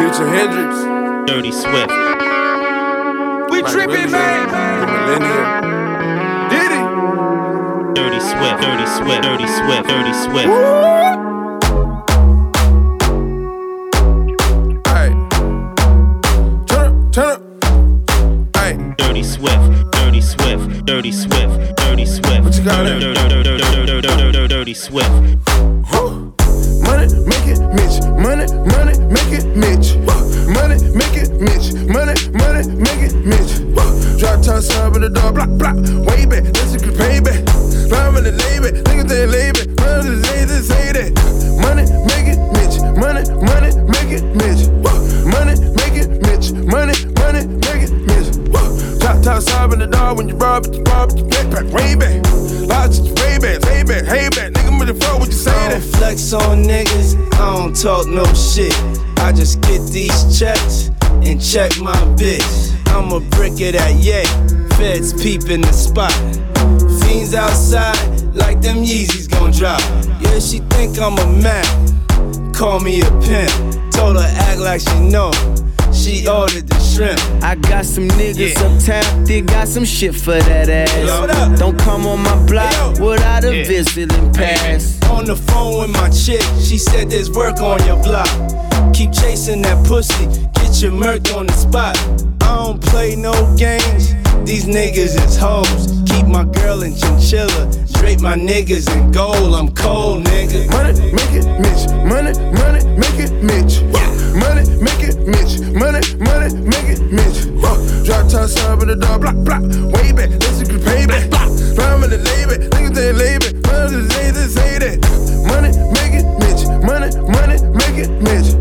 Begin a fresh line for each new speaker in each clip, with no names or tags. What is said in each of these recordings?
Future Hendrix.
Dirty Swift.
We tripping, man.
The Millennium.
Diddy.
Dirty Swift. Dirty Swift. Dirty Swift. Dirty Swift.
Hey. Turn up, turn up. Hey.
Dirty Swift. Dirty Swift. Dirty Swift. Dirty Swift.
What you got
dirty Swift.
Bitch. I'm a brick of that yay. Feds peeping the spot. Fiends outside like them Yeezys gon' drop. Yeah, she think I'm a man. Call me a pimp. Told her act like she know. She ordered the shrimp.
I got some niggas
Yeah.
uptown, they got some shit for that ass. Don't come on my block
Hey, yo.
without a
Yeah.
visiting pass.
On the phone with my chick, she said there's work on your block. Keep chasing that pussy, get your murk on the spot. I don't play no games, these niggas is hoes. Keep my girl in chinchilla, drape my niggas in gold. I'm cold, nigga.
Money, make it, Mitch. Money, money, make it, Mitch. Money, make it, Mitch. Money, money, make it, Mitch. Drop top sub in the door, block, block. Way back, let's get payback. Rhyme in the label, niggas they label. Money, they just say that. Money, make it, Mitch. Money, money, make it, Mitch.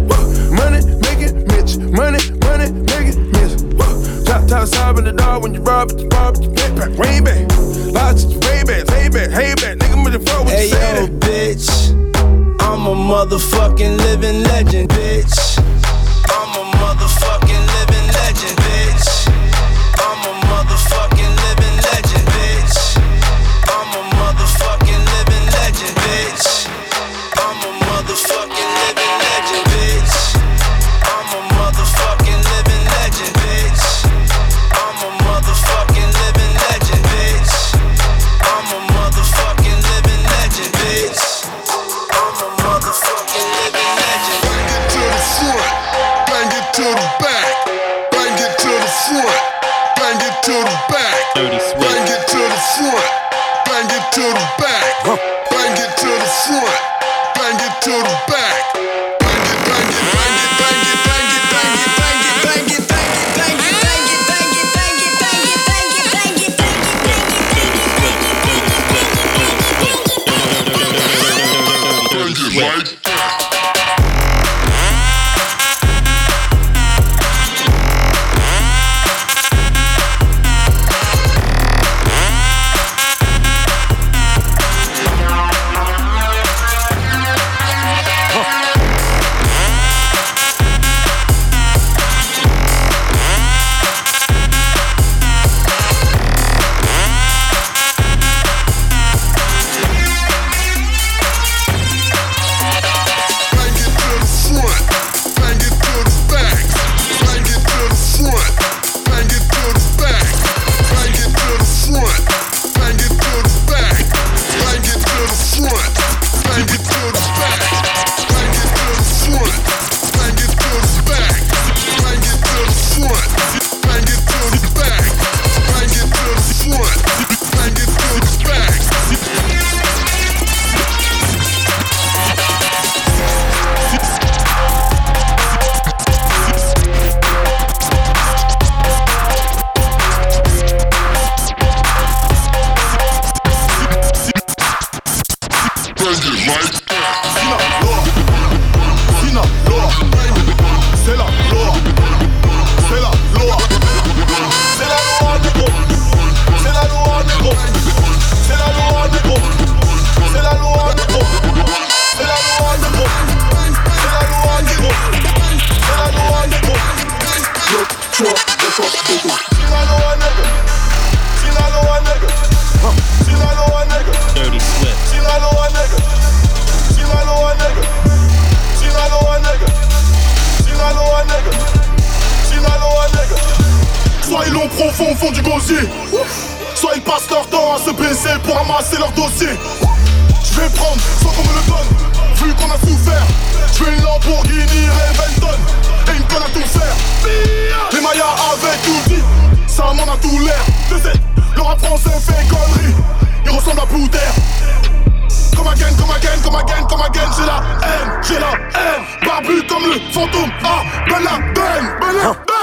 Whoa. Drop top sub in the door when you rob it, you rob it, you backpack. Way back. Lots of way back, hey back, hey back. Nigga with the what
Hey
you say
yo,
that?
bitch. I'm a motherfucking living legend, bitch.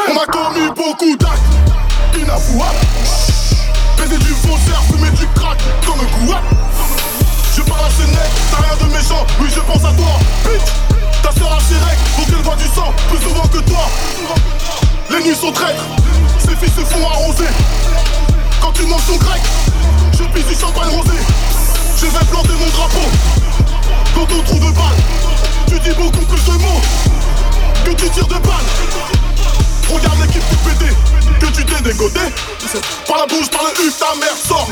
On a commis beaucoup d'actes inavouables. Baiser du faussaire, fumer du crack comme un couap. Je parle à ces necks, t'as rien de méchant, oui je pense à toi, bitch. Ta sœur a Chirac, donc elle voit du sang plus souvent que toi. Les nuits sont traîtres, ces filles se font arroser. Quand tu manges ton grec, je pisse du champagne rosé. Je vais planter mon drapeau dans ton trou de balle. Tu dis beaucoup plus de mots que tu tires de balles. Regarde l'équipe du PD, que tu t'es dégoté. Par la bouche, par le U, ta mère sort.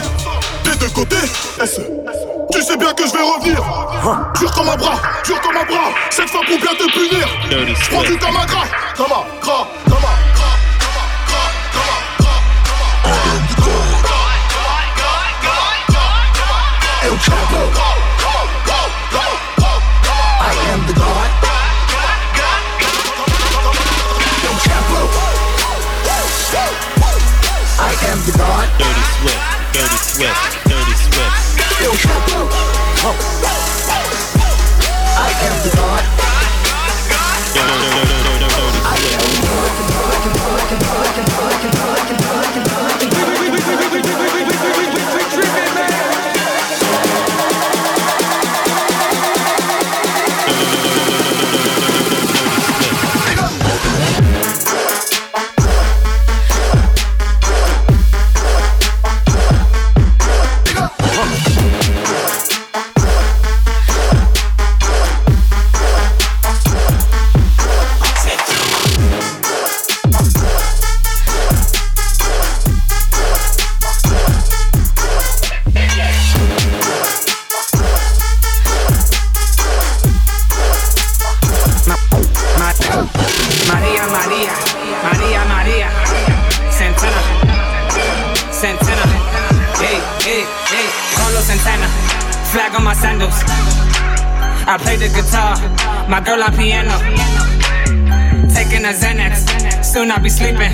Des deux côtés, S. Tu sais bien que je vais revenir. Jure comme un bras, dur comme un bras. Cette fois pour bien te punir. Prends du
Kamagra, Kama, Gra, the car. I
play the guitar, my girl on piano, taking a Xanax, soon I'll be sleeping.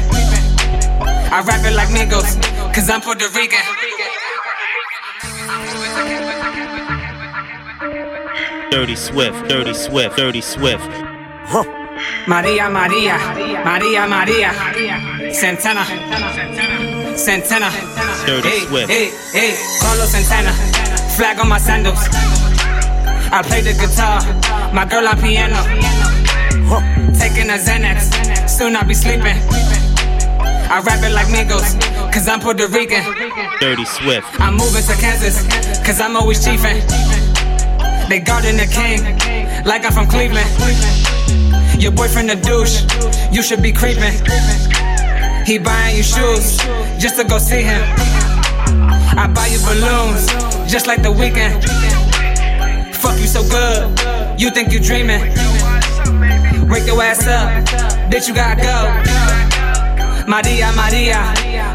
I rap it like Migos, cause I'm Puerto Rican.
Dirty Swift, Dirty Swift, Dirty Swift.
Maria, Maria, Maria, Maria, Santana, Santana.
Dirty
hey,
Swift.
Hey, hey, Carlos Santana, flag on my sandals. I play the guitar, my girl on piano. Taking a Xanax, soon I'll be sleeping. I rap it like Migos, cause I'm Puerto Rican.
Dirty Swift.
I'm moving to Kansas, cause I'm always chiefin'. They guarding the king, like I'm from Cleveland. Your boyfriend a douche, you should be creeping. He buying you shoes, just to go see him. I buy you balloons, just like the Weeknd. Fuck you so good, you think you dreaming. Wake your ass up, bitch, you gotta go. Maria, Maria,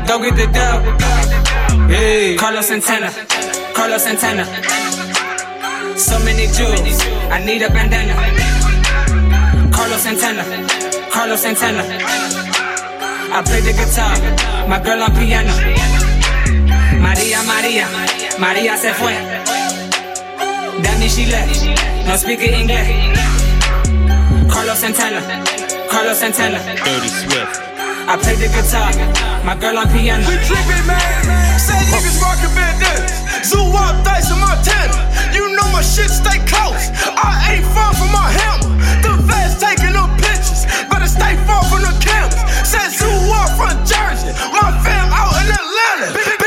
go get the dough. Hey. Carlos Santana, Carlos Santana. So many jewels, I need a bandana. Carlos Santana, Carlos Santana. I play the guitar, my girl on piano. Maria, Maria, Maria se fue. Danny, she left, no speak English. Carlos Santana, Carlos Santana.
Dirty Swift.
I play the guitar, my girl on piano.
We trippin', man. Say niggas rockin' bandanas. Zoo up, dice in Montana. You know my shit stay close. I ain't far from my hammer. The vets taking them pictures. Better stay far from the cameras. Said zoo up from Jersey. My fam out in Atlanta.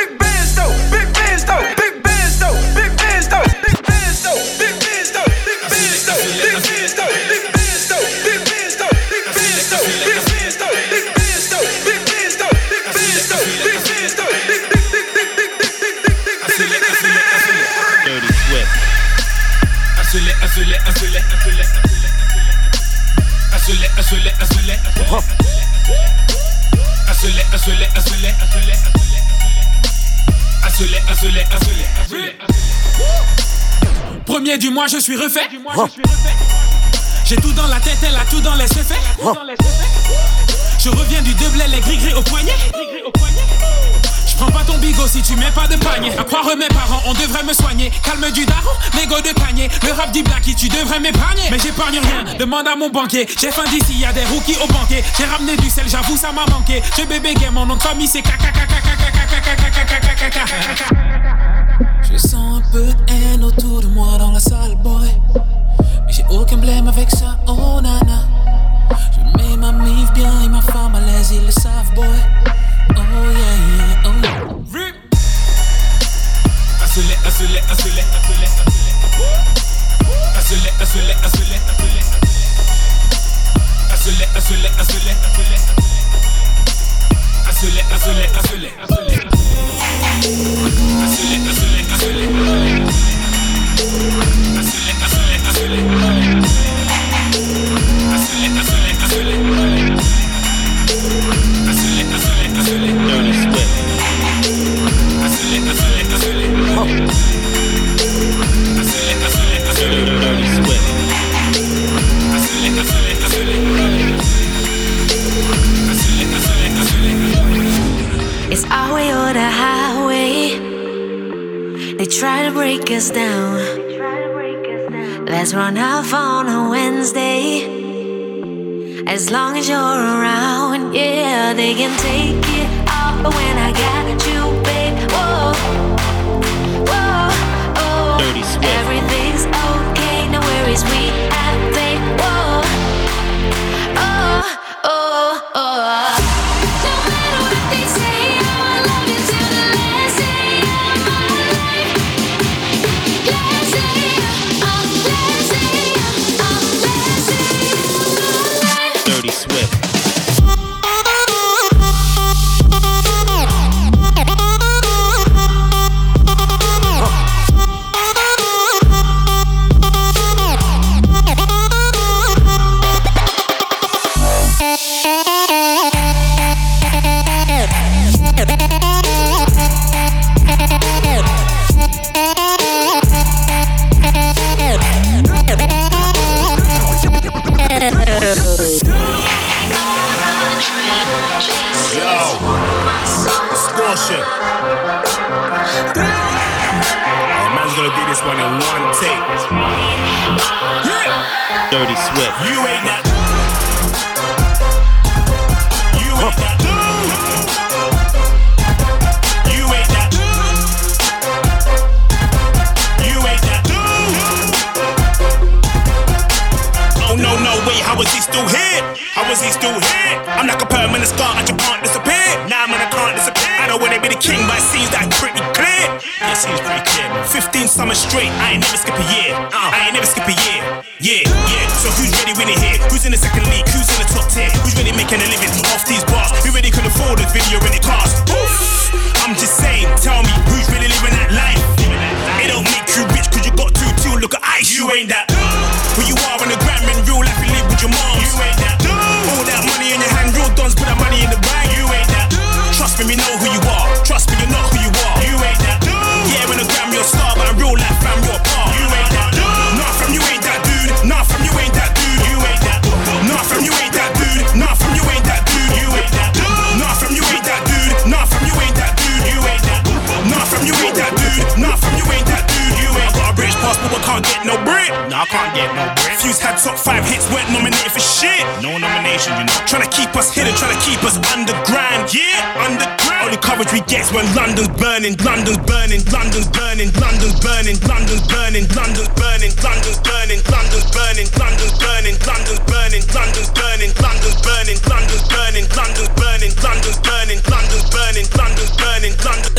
Premier du mois, je suis refait. J'ai tout dans la tête, elle a tout dans les effets. Je reviens du double, les gris-gris au poignet. Pas ton bigot si tu mets pas de panier. À croire mes parents, on devrait me soigner. Calme du daron, mégot de panier. Le rap dit Blacky, tu devrais m'épargner. Mais j'épargne rien, demande à mon banquier. J'ai faim d'ici, y a des rookies au banquet. J'ai ramené du sel, j'avoue, ça m'a manqué. Je bébé game, mon nom de famille c'est caca Je sens un peu de haine autour de moi dans la salle, boy. Mais j'ai aucun blême avec ça, oh nana. Je mets ma mif bien et ma femme à l'aise, ils le savent, boy.
Assolé, assolé, assolé. Assolé, assolé, assolé. 15 summers straight, I ain't never skip a year. Uh, I ain't can't get no Brit. Fuse had top five hits, weren't nominated for shit. No nomination, you know. Trying to keep us hidden, trying to keep us underground. Yeah, underground. Only coverage we get when London's burning, London's burning, London's burning, London's burning, London's burning, London's burning, London's burning, London's burning, London's burning, London's burning, London's burning, London's burning, London's burning, London's burning, London's burning, London's burning, London's burning, London.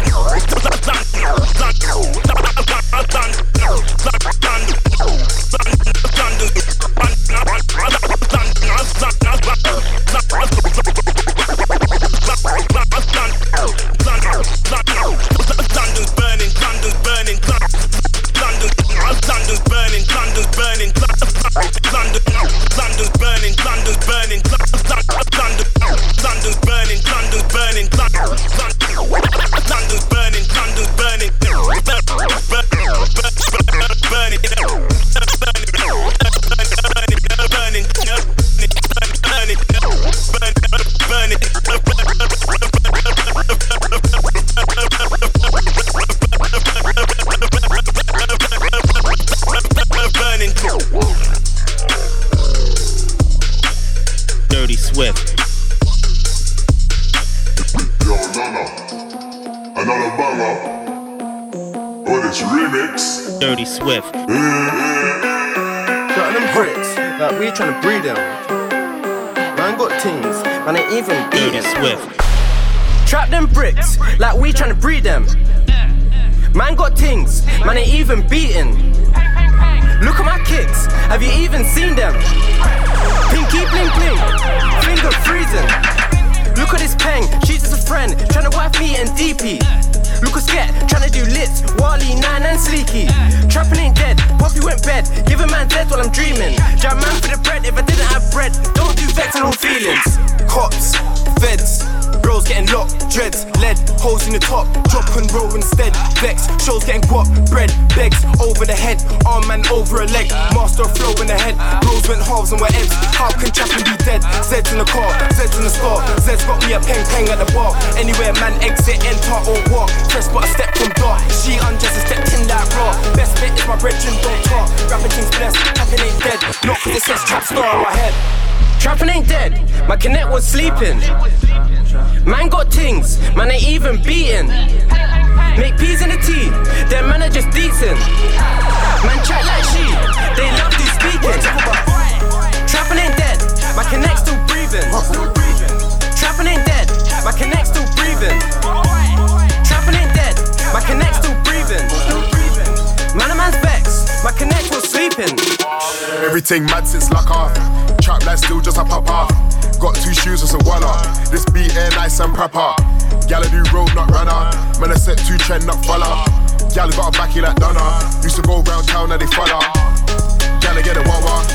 London's
Them bricks, like we tryna breed them. Man got things, man ain't even beating. Look at my kicks, have you even seen them? Pinky bling bling, finger freezing. Look at this peng, she's just a friend, tryna wife me and DP. Look at Sket, tryna do lits, Wally, Nine and Sleeky. Trapping ain't dead, Poppy went bed, give a man dead while I'm dreaming. Jam man for the bread, if I didn't have bread, don't do vex no feelings. Cops, feds, bros getting locked, dreads, lead, holes in the top, drop and roll instead. Vex, shows getting guap, bread, begs, over the head, arm man over a leg, master flow in the head, bros went halves and we're ebbs. How can trapping be dead? Zeds in the car, Zeds in the scar, Zeds got me a peng peng at the bar. Anywhere man exit, enter or walk, fresh but a step from dark. She undressed and stepped in that raw. Best bit is my brethren don't talk. Rapping things blessed, trapping ain't dead, not it says trap star on my head. Trapping ain't dead, my connect was sleeping. Man got things, man ain't even beating. Make peas in the tea, them man are just decent. Man chat like she, they love to speaking. Trapping ain't dead, my connect still breathing. Trapping ain't dead, my connect still breathing. Trapping ain't dead, my connect still breathing. Man a man's vex, my connect was sleeping.
Everything mad since lock off. Trap life still just a pop off. Got two shoes, just a one up. This beat air nice and proper. Gala do road, not runner. Man, I set two trend, not follow. Gal got a backy like Donna. Used to go round town, now they follow. Gala get a wawa.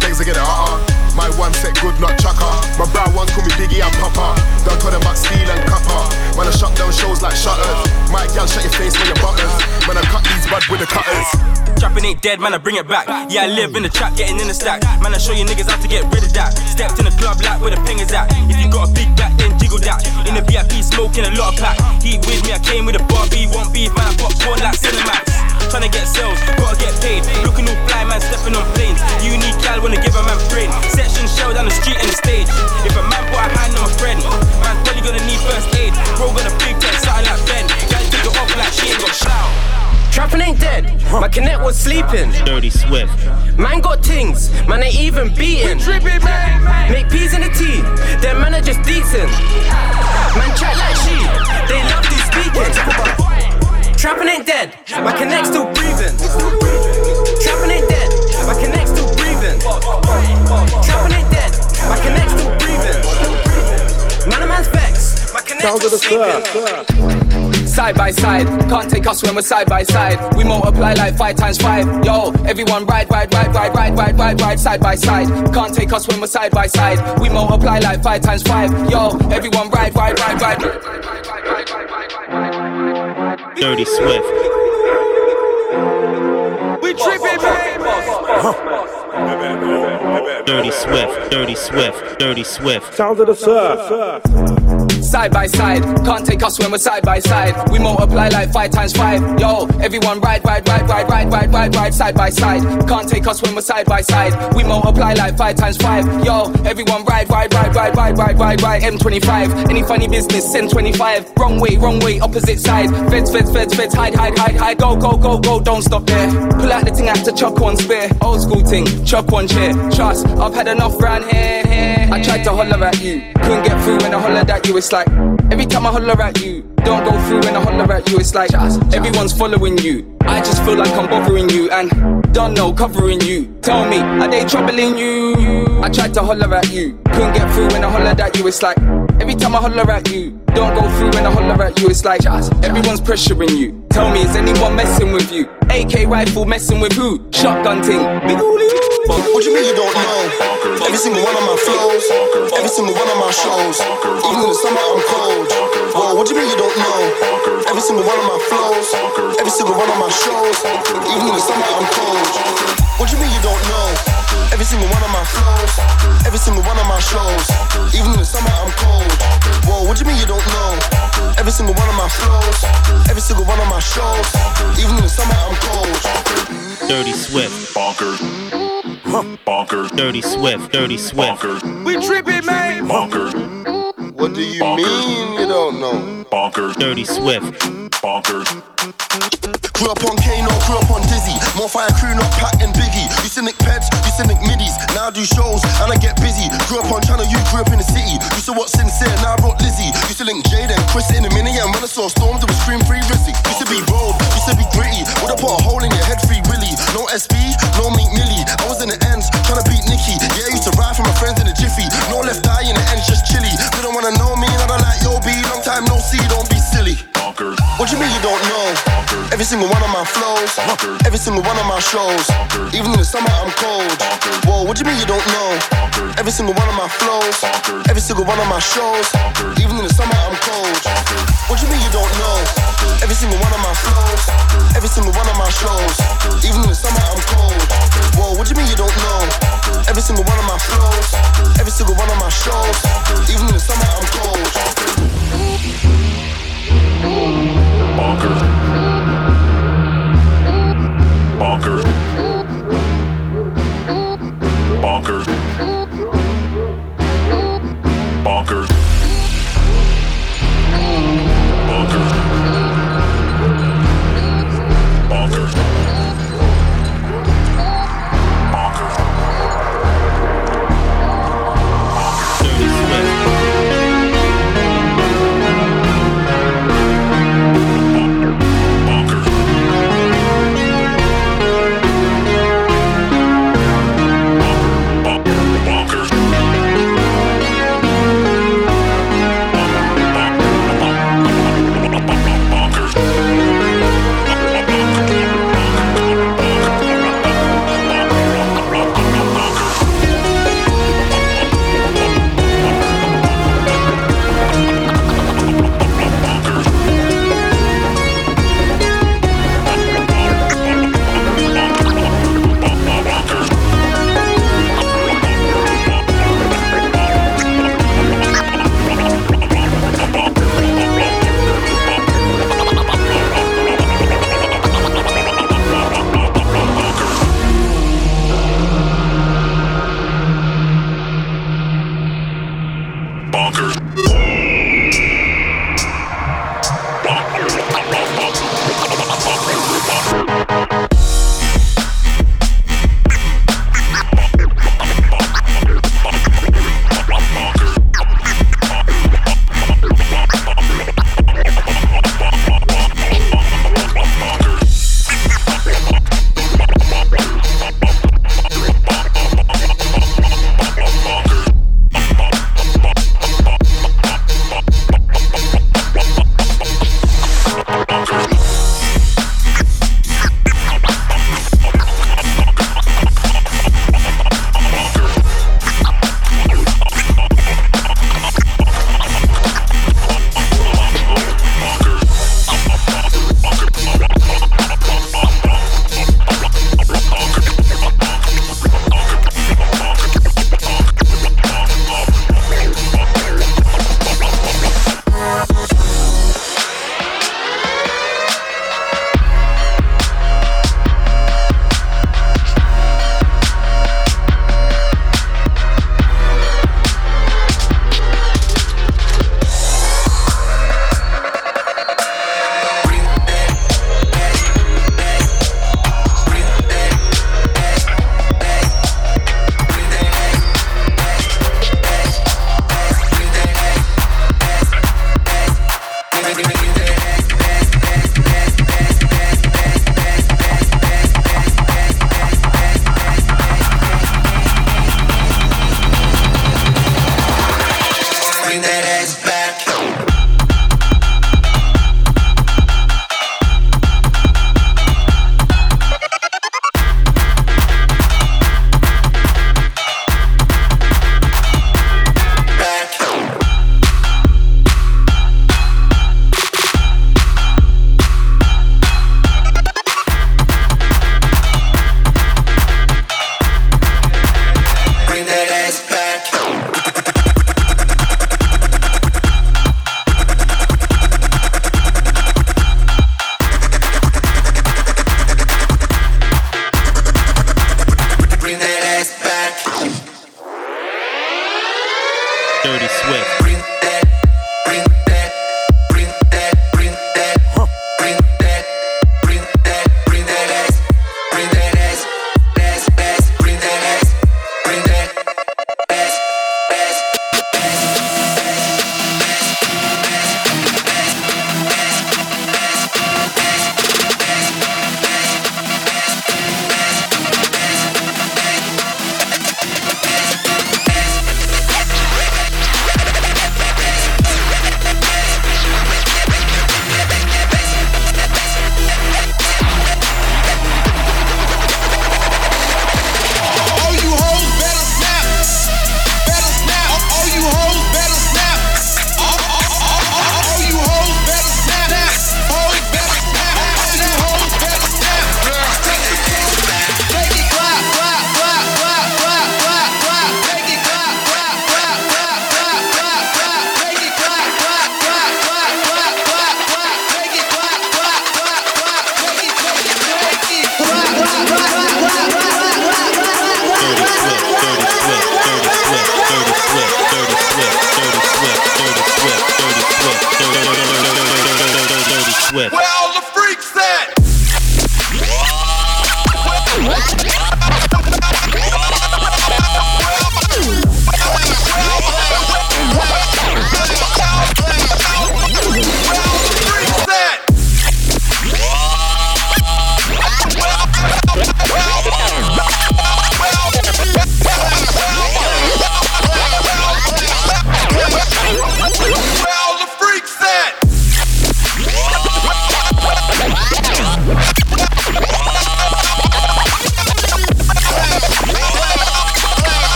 Things I get a uh My one set good, not chucker. My brown one call me Biggie and Papa. Don't tell them about steel and copper. Man, I shut down shows like shutters. My gal shut your face with your butters. Man, I cut these bud with the cutters.
Trapping ain't dead, man, I bring it back. Yeah, I live in the trap, getting in the stack. Man, I show you niggas how to get rid of that. Stepped in the club like where the ping is at. If you got a big back, then jiggle that. In the VIP, smoking a lot of pack. Heat with me, I came with a Barbie. Won't be man, I popcorn like Cinemax. Tryna get sales, gotta get paid. Looking all fly, man, stepping on planes. Unique gal, wanna give a man brain. Section shell down the street and the stage. If a man put a hand on a friend, man, probably gonna need first aid. Bro, got a big tech, something like Ben. Gal took it off like she ain't got shout.
Trapping ain't dead, my connect was sleeping.
Dirty Swift.
Man got things, man ain't even beating. Make peas in the tea, them man are just decent. Man chat like she, they love to speaking. Trapping ain't dead, my connect still breathing. Trapping ain't dead, my connect still breathing. Trapping ain't dead, my connect still breathing. Man a man's vex, my connect still sleeping.
Side by side, can't take us when we're side by side. We multiply like five times five. Yo, everyone ride, ride, ride, ride, ride, ride, ride, ride, side by side. Can't take us when we're side by side. We multiply like five times five. Yo, everyone ride, ride, ride, ride.
Dirty Swift.
We tripping, baby.
Dirty Swift. Dirty Swift. Dirty Swift.
Sounds of the surf. Side by side, can't take us when we're side by side. We multiply like five times five. Yo, everyone ride, ride, ride, ride, ride, ride, ride, ride, side by side. Can't take us when we're side by side. We multiply like five times five. Yo, everyone ride, ride, ride, ride, ride, ride, ride, ride. M25. Any funny business, send 25. Wrong way, wrong way, opposite side. Feds, feds, feds, feds, hide, hide, hide, hide. Go, go, go, go, don't stop there. Pull out the thing, I have chuck one spare. Old school thing, chuck one chair. Trust, I've had enough round here. I tried to holler at you, couldn't get through when I hollered at you. It's like every time I holler at you, don't go through when I holler at you. It's like everyone's following you. I just feel like I'm bothering you and don't know covering you. Tell me, are they troubling you? I tried to holler at you, couldn't get through when I hollered at you. It's like every time I holler at you, don't go through when I holler at you. It's like everyone's pressuring you. Tell me, is anyone messing with you? AK rifle messing with who? Shotgun ting.
What do you mean you don't know? Every single one of my flows, every single one of my shows. Even in the summer I'm cold. Whoa, what do you mean you don't know? Every single one of my flows, every single one of my shows. Even in the summer I'm cold. What do you mean you don't know? Every single one of my flows, every single one of my shows. Even in the summer I'm cold. Whoa, what do you mean you don't know? Every single one of my flows, every single one of my shows. Even in the summer, I'm cold.
Dirty Swift.
Bonkers. Bonkers.
Dirty Swift. Dirty Swift.
Bonkers.
We tripping, man.
Bonkers.
What do you mean you don't know?
Bonkers.
Dirty Swift.
Bonkers.
Grew up on Kano, grew up on Dizzee. More fire crew, not Pac and Biggie. You cynic pets, you cynic middies. Now I do shows and I get busy. Grew up on channel, you grew up in the city. Used to watch sincere, now I brought Lizzie. Used to link Jade and Chris in a mini. And when I saw storms, it was scream free Rizzy. Used to be bold, used to be gritty. Would have put a hole in your head, free Willy. No SB, no Meek Millie. I was in the ends, trying to beat Nicky. Yeah, I used to ride for my friends in the jiffy. No left eye in the ends, just chilly. Didn't wanna know me, What you mean you don't know? Every single one of my flows, every single one of my shows. Even in the summer, I'm cold. Whoa, what you mean you don't know? Every single one of my flows, every single one of my shows. Even in the summer, I'm cold. What you mean you don't know? Every single one of my flows, every single one of my shows. Even in the summer, I'm cold. Whoa, what you mean you don't know? Every single one of my flows, every single one of my shows. Even in the summer, I'm cold.
Bonkers. Bonker. Bonker. Bonkers.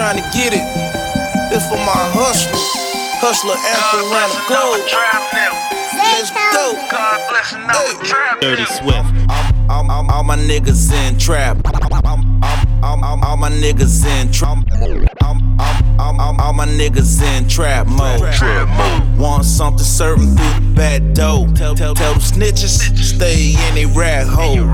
Trying to get it. This for my hustler. Hustler anthem around the globe. Let's go. Hey.
Dirty Swift.
All, all, all my niggas in trap. All, all, all, all my niggas in trap. All, all, all, all my niggas in trap mode. Trap mode. Want something certain through the back door. Tell, tell, tell them snitches, stay in a rat hole.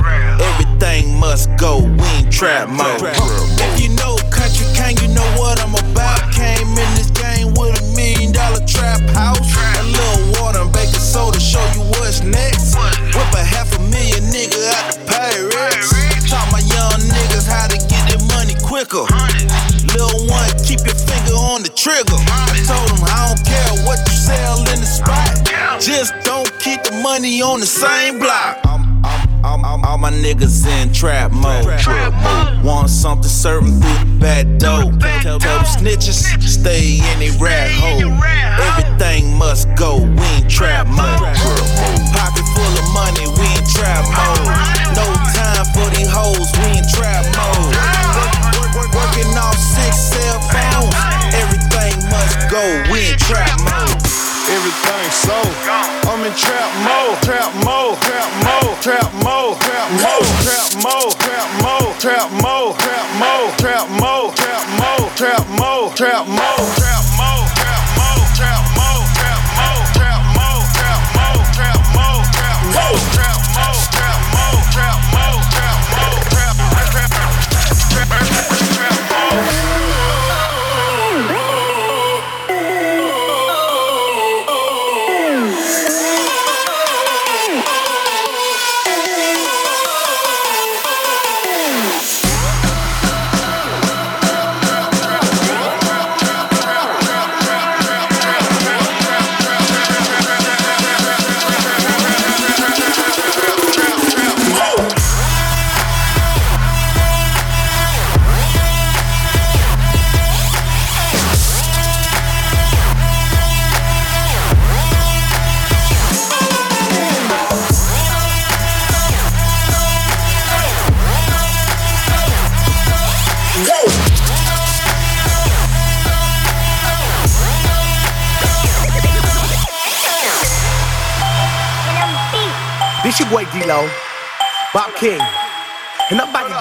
Everything must go, we in trap mode. If you know country king, you know what I'm about. Came in this game with a million dollar trap house. A little water and baking soda, show you what's next. Whip a half a million nigga out the Pyrex. Taught my young niggas how to get their money quicker. Lil' one, keep your finger on the trigger. I told him I don't care what you sell in the spot. Just don't keep the money on the same block. All, all, all my niggas in trap mode. Want something certain through the back door. Tell, tell them snitches, stay in a rat hole. Everything must go, we in trap mode. Pocket full of money, we in trap mode. No time for these hoes, we in trap mode. Work- work- Working off six cell phones. Everything must go, we in trap mode.
Everything so I'm in trap mode, trap mode, trap mode, trap mode, trap mode, trap mode, trap mode, trap mode, trap mode, trap mode, trap mode, trap mode, trap mode, trap mode,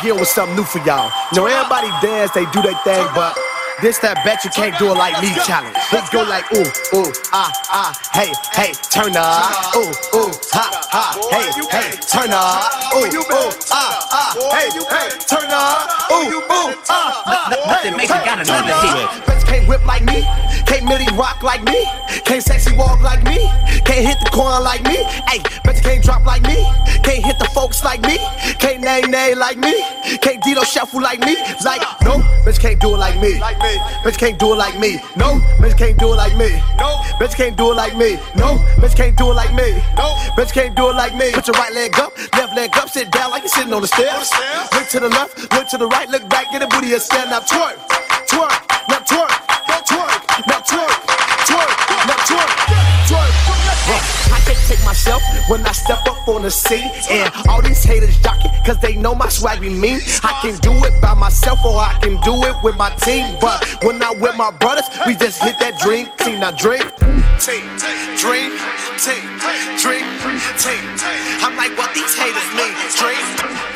And I'm about to get with something new for y'all. You know, everybody dance, they do their thing, but this that bet you can't do it like me challenge. Let's go like ooh, ooh, ah, ah, hey, hey, turn up. Ooh, ooh, ha, ha, hey, hey, turn up. Ooh, ooh, ah, ah, hey, hey, turn up. Ooh, ooh, ah, ah, hey,
Nothing makes you got another hit.
Bitch can't whip like me, can't milli rock like me, can't sexy walk like me, can't hit the corner like me. Hey, bitch can't drop like me, can't hit the folks like me, can't nay nay like me, can't Dito shuffle like me. Like no, bitch can't do it like me. Bitch can't do it like me. No, bitch can't do it like me. No, bitch can't do it like me. No, bitch can't do it like me. No, bitch can't do it like me. Put your right leg up, left leg up, sit down like you're sitting on the stairs. Look to the left, look to the right, look back, get a booty and stand up, twerk, twerk, I can't take myself when I step up on the scene. And all these haters jockey, cause they know my swag be mean. I can do it by myself or I can do it with my team. But when I with my brothers, we just hit that dream team. Now drink, team, dream, team, dream, team. I'm like, what these haters mean? Dream,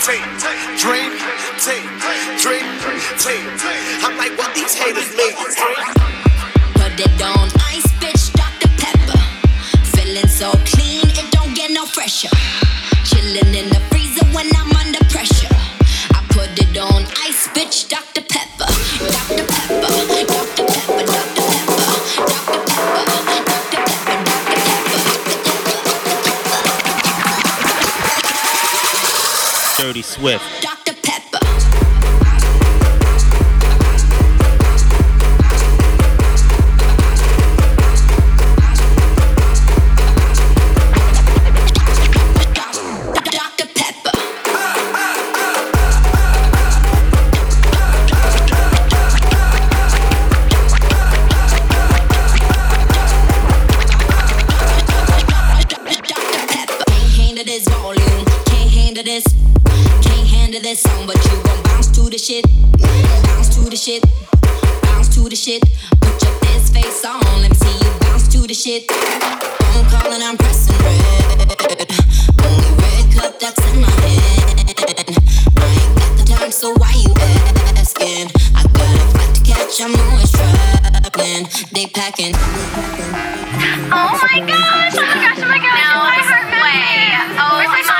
team, dream, team, dream, team. I'm like, what these haters mean?
Put it on ice, bitch feeling so clean, it don't get no fresher. Chilling in the freezer when I'm under pressure. I put it on ice, bitch, Dr. Pepper, Dr. Pepper, Dr. Pepper, Dr. Pepper, Dr. Pepper, Dr. Dr.
Dirty Swift.
packing, they packing.
Oh my gosh! Oh my gosh! Oh my gosh! No oh my way! Oh my.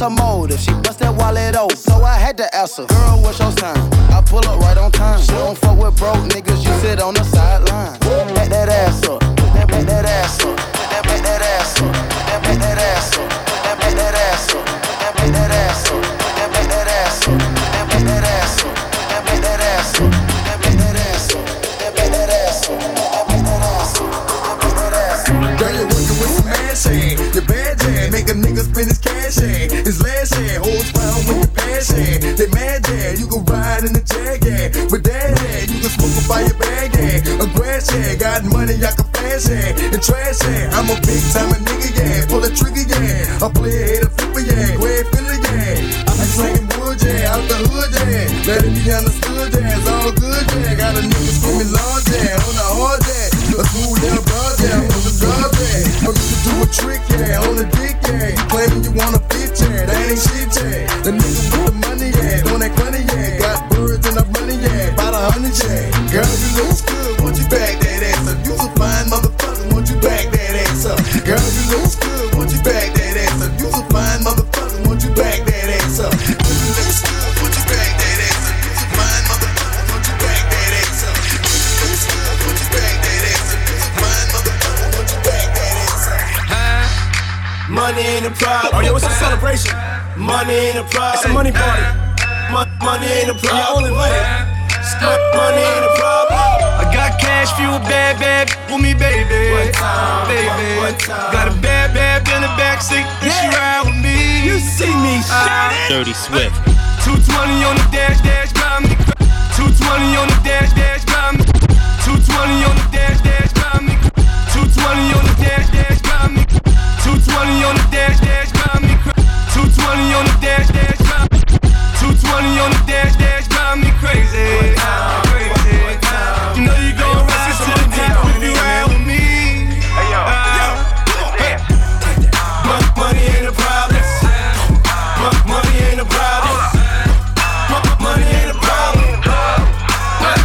her
motive? She bust that wallet open, so I had to ask her, girl, what's your sign? I pull up right on time. She don't fuck with broke niggas, you sit on the sideline. Back that ass up, back that, that ass up, back that, that ass up, that, that ass up, that ass up, that ass up, that ass up, that ass up, that ass up. Ass
make cash. His last holds pound with your passion. They mad jam, you can ride in the jag hand. With that hand, you can smoke a your bag hand. A grass hand, got money, I can flash hand. And trash hand, I'm a big time nigga, yeah. Pull a trigger, yeah. I play a a flipper, yeah. Go ahead, fill it, yeah. I'm slanging wood, yeah. Out the hood, yeah. Let it be understood, yeah. It's all good, yeah. Money
ain't a problem.
Oh, yeah, it's a celebration?
Money ain't a problem.
It's a money party.
Mon- money ain't a problem.
You're all invited.
Money ain't a problem.
I got cash for you, bad, bad with me, baby.
One time,
baby.
one time.
Got a bad, bad in the backseat, and she ride with me.
You see me uh, shining.
Dirty Swift.
220 on the dash, dash, drive me. 220 on the dash, dash, drive me. 220 on the dash, dash, drive me. 220 on the dash, dash, drive me. 220 on the dash, dash, drive me. 220 on the dash, dash, drive me. 220 on the dash, dash, drive me crazy. Crazy. You know you gon' ride to the top if you ride with me.
Mon- uh, Money ain't a problem. Money ain't a problem. Money ain't a problem.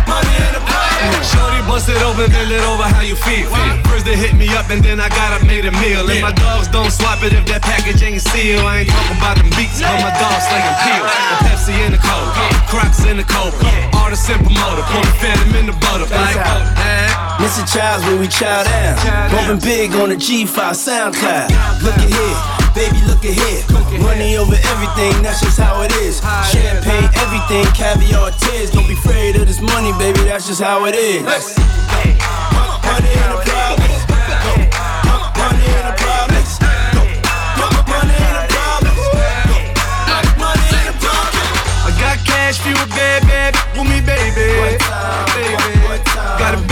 Money ain't a problem.
Shorty bust it open, then it over how you feel. They hit me up and then I got up made a meal. And my dogs don't swap it if that package ain't sealed. I ain't talking about them beats, but my dogs slinging peel. The Pepsi in the cold, Crocs in the cold. Artist and promoter, pour the phantom in the butter. Like, eh?
Mr. Childs when we chow down. Bumping big on the G5 SoundCloud. Look at here.
Baby, look at here. Money over everything, that's just how it is. Champagne, everything, caviar, tears. Don't be afraid of this money, baby, that's just how it is. Money
cash for you, baby. Who me, baby? Baby. Gotta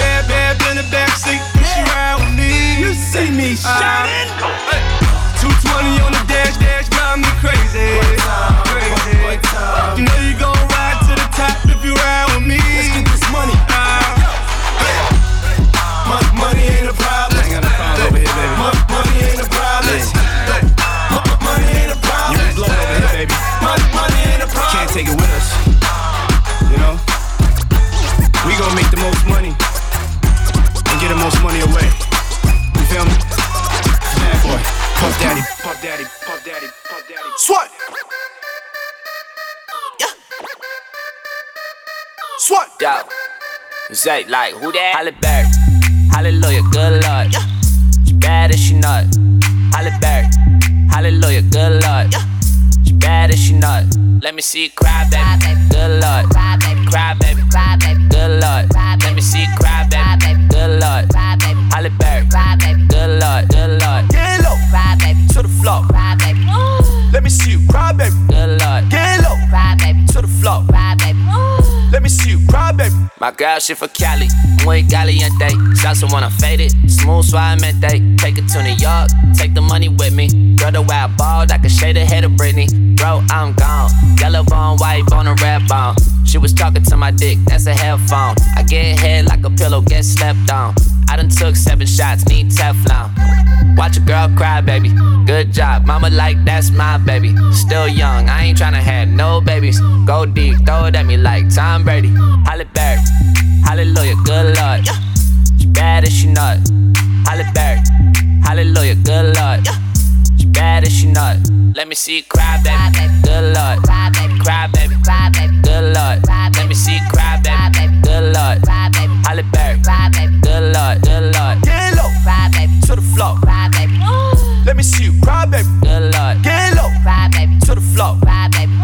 daddy. Puff daddy. Puff daddy. Puff daddy.
Swat. Swat.
Yo, say like who that? Halle Berry. Hallelujah, good lord. She bad as she not. Halle Berry. Hallelujah, good lord. She bad as she not. Let me see you cry, baby. Good lord. Cry, baby. Cry, baby. Cry, baby. Good lord. Let me see you cry, baby. Good lord. Cry, baby. Halle Berry. Cry, baby. Good lord. Good lord.
Get low.
Cry, baby.
To the floor.
Baby.
Let me see you cry, baby.
Good lord.
Get low.
Cry, baby.
To the floor.
Cry, baby.
Let me see you cry, baby.
My girl, she for Cali, muy caliente. Salsa when I fade it, smooth suavemente. Take it to New York, take the money with me. Girl, the way I balled, I can shade the head of Britney. Bro, I'm gone. Yellow bone, white bone, and red bone. She was talking to my dick, that's a headphone. I get head like a pillow, get slept on. I done took seven shots, need Teflon. Watch a girl cry, baby. Good job, mama like that's my baby. Still young, I ain't tryna have no babies. Go deep, throw it at me like Tom Brady. Halle Berry, hallelujah, good lord. She bad as she not. Halle Berry, hallelujah, good lord. She bad as she not. Let me see you cry, baby. Good lord. Cry, baby. Cry, baby. Cry, baby. Good lord. Let me see you cry, baby. Good lord. Cry, baby. Halle Berry. Cry, baby. Good lord. Good lord.
Get low.
Cry, baby.
To the floor.
Cry, baby.
Let me see you cry, baby.
Good lord.
Get low.
Cry, baby.
To the floor.
Cry, baby.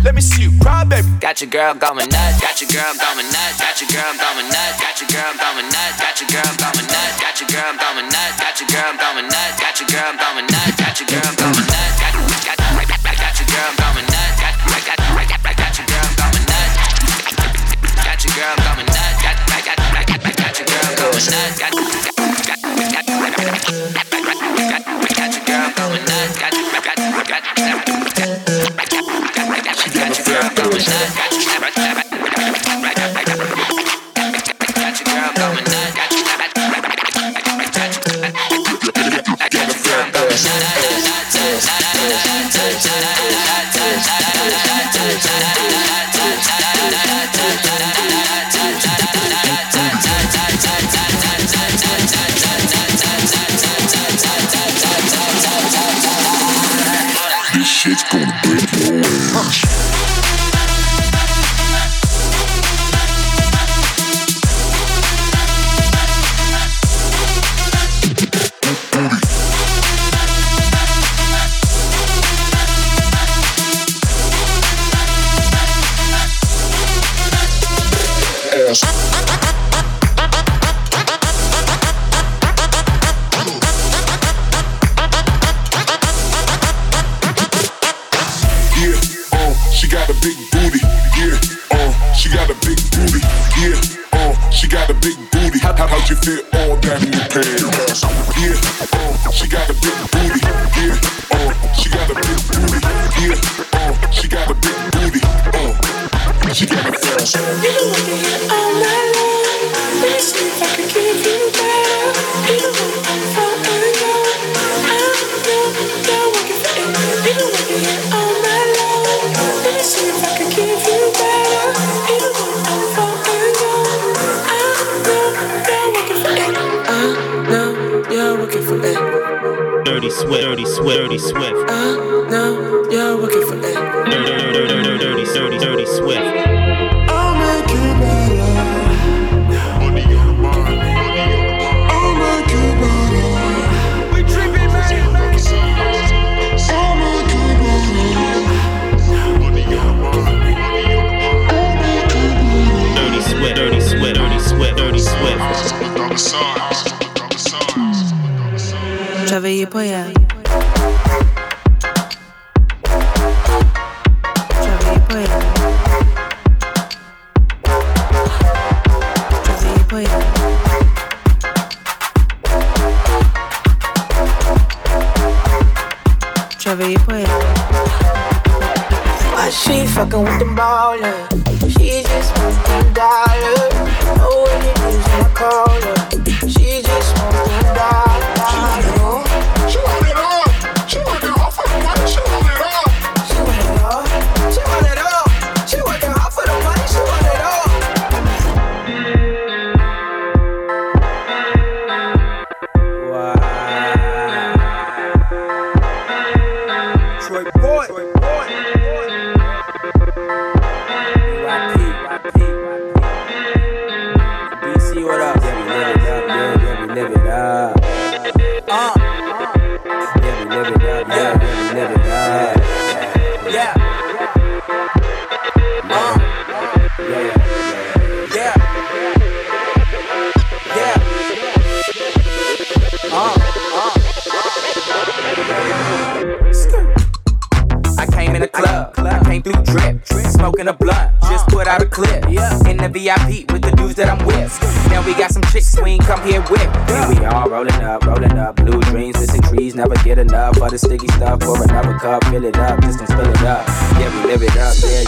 Let me see you cry, baby.
Got your girl going nuts. Got your girl going nuts. Got your girl going nuts. Got your girl going nuts. Got your girl going nuts. Got your girl going nuts. Got your girl going nuts. Got your girl going nuts. Got your girl going nuts. Girl going nuts. Got got got got. Got your girl going nuts. Got got got your girl going nuts. Got got got got your girl going nuts.
Dirty Swift, Dirty Swift, Dirty Swift.
I know you're working for it.
Dirty, dirty, dirty, dirty, dirty, dirty Swift.
I'll make you better. Money on the mind. I'll make you better.
We tripping, man.
Dirty Swift, Dirty Swift, Dirty Swift, Dirty Swift. I'm the j'avais y poja. J'avais y poja.
Why she fucking with them ballers? Just
put out a clip. In the VIP with the dudes that I'm with. Now we got some chicks we ain't come here with. And we all rolling up, rolling up, blue dreams, missing trees, never get enough of the sticky stuff. Pour another cup, fill it up, just don't spill it up. Yeah, we live it up, yeah.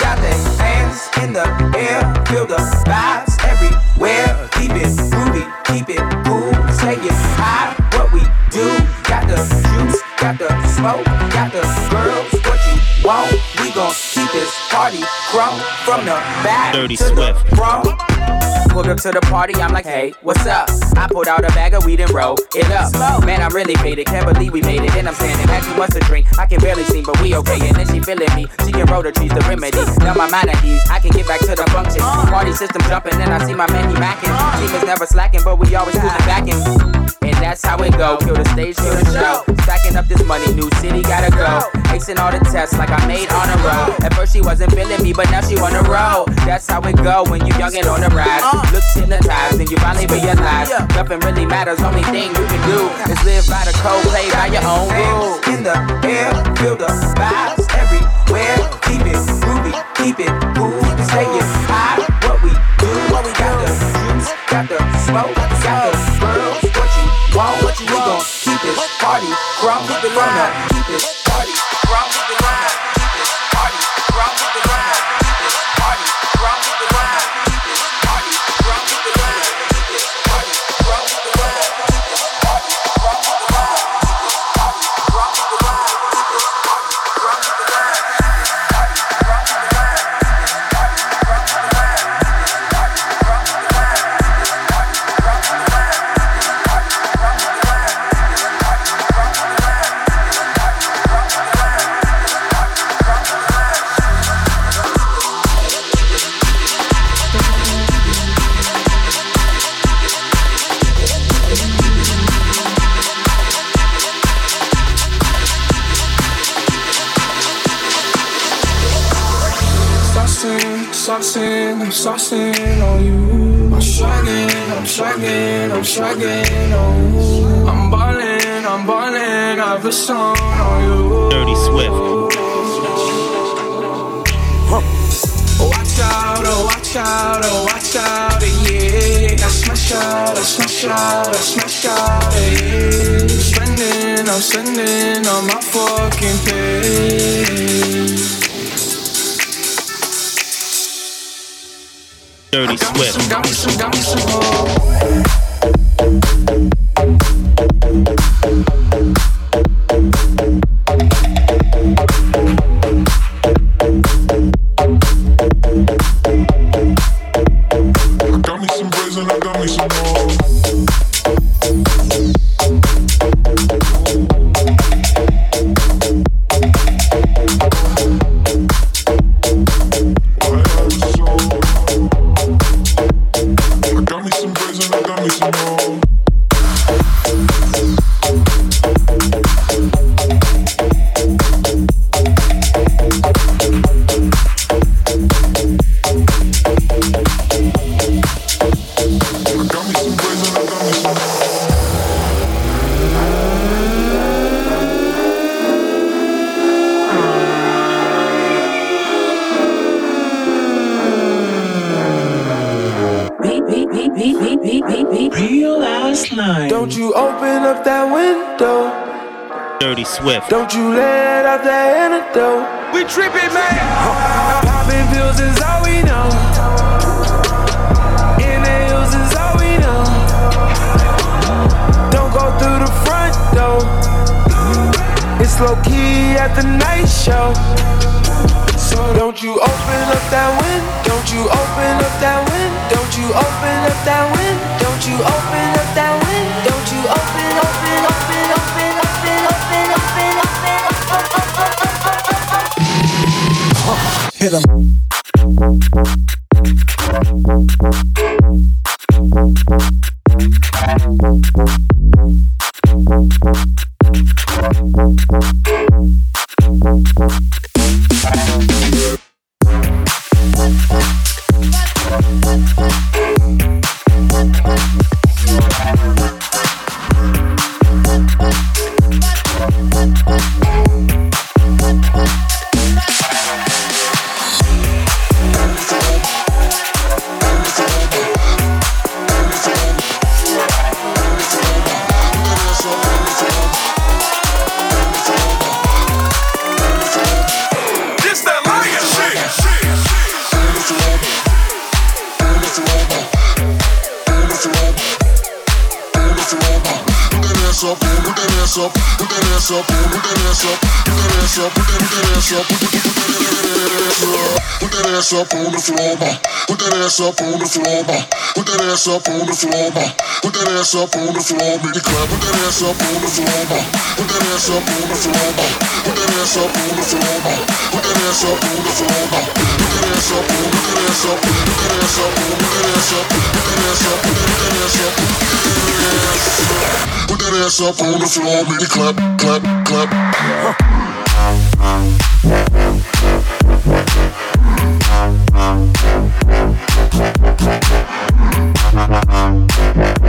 Got their hands in the air, feel the vibes everywhere. Keep it groovy, keep it cool, say it high, what we do. Got the juice, got the smoke, got the girls, what you want. We gon' keep this party from the back
Dirty
to
Swift.
the front. Pulled up to the party, I'm like, hey, what's up? I pulled out a bag of weed and rolled it up. Man, I'm really faded, can't believe we made it. And I'm standing, had too much to drink. I can barely see, but we okay. And then she feeling me, she can roll the trees, the remedy. Now my mind at ease, I can get back to the function. Party system jumping, then I see my man, he macking. Team is never slacking, but we always moving back in. And that's how it go. Kill the stage, kill the show. Stacking up this money, new city gotta go. Acing all the tests like I made on a roll. At first she wasn't feeling me, but now she wanna roll. That's how it go when you young and on the rise. Uh. Look hypnotized and you finally realize nothing really matters. Only thing you can do is live by the code, play by your own rules. In the air, feel the vibes everywhere. Keep it groovy, keep it cool. Stay it high, what we do. What we got the juice, got the smoke, got the girls. What you want, what you want. Keep it party, crumb, keep it on. Keep it
swagging, I'm ballin', I'm ballin', I have a song on you.
Dirty Swift.
Watch out, oh watch out, oh watch out, yeah. I smash out, I smash out, I smash out, yeah. Spending, I'm spending on my fucking pay.
Dirty Swift.
Dateline.
Don't you open up that window.
Dirty Swift.
Don't you let out that antidote.
We tripping, man.
Popping pills is all we know. Inhales is all we know. Don't go through the front door. It's low key at the night show. So don't you open up that window. Don't you open up that window. Don't you open up that window. Don't you open up that window. Don't you open, open, open, open, open, open, open, open, open.
Hit him.
Ass up on the floor, it clap. Put that ass up on the floor, ma. Put that ass up on the floor, ma. Put that ass up on the floor, ma. Put that ass up on the floor, ma. Put that ass up, put that ass up, put that ass up, put that ass up, put that ass up, put that ass up, put that ass up. On the floor, it clap, clap, clap.
Yeah.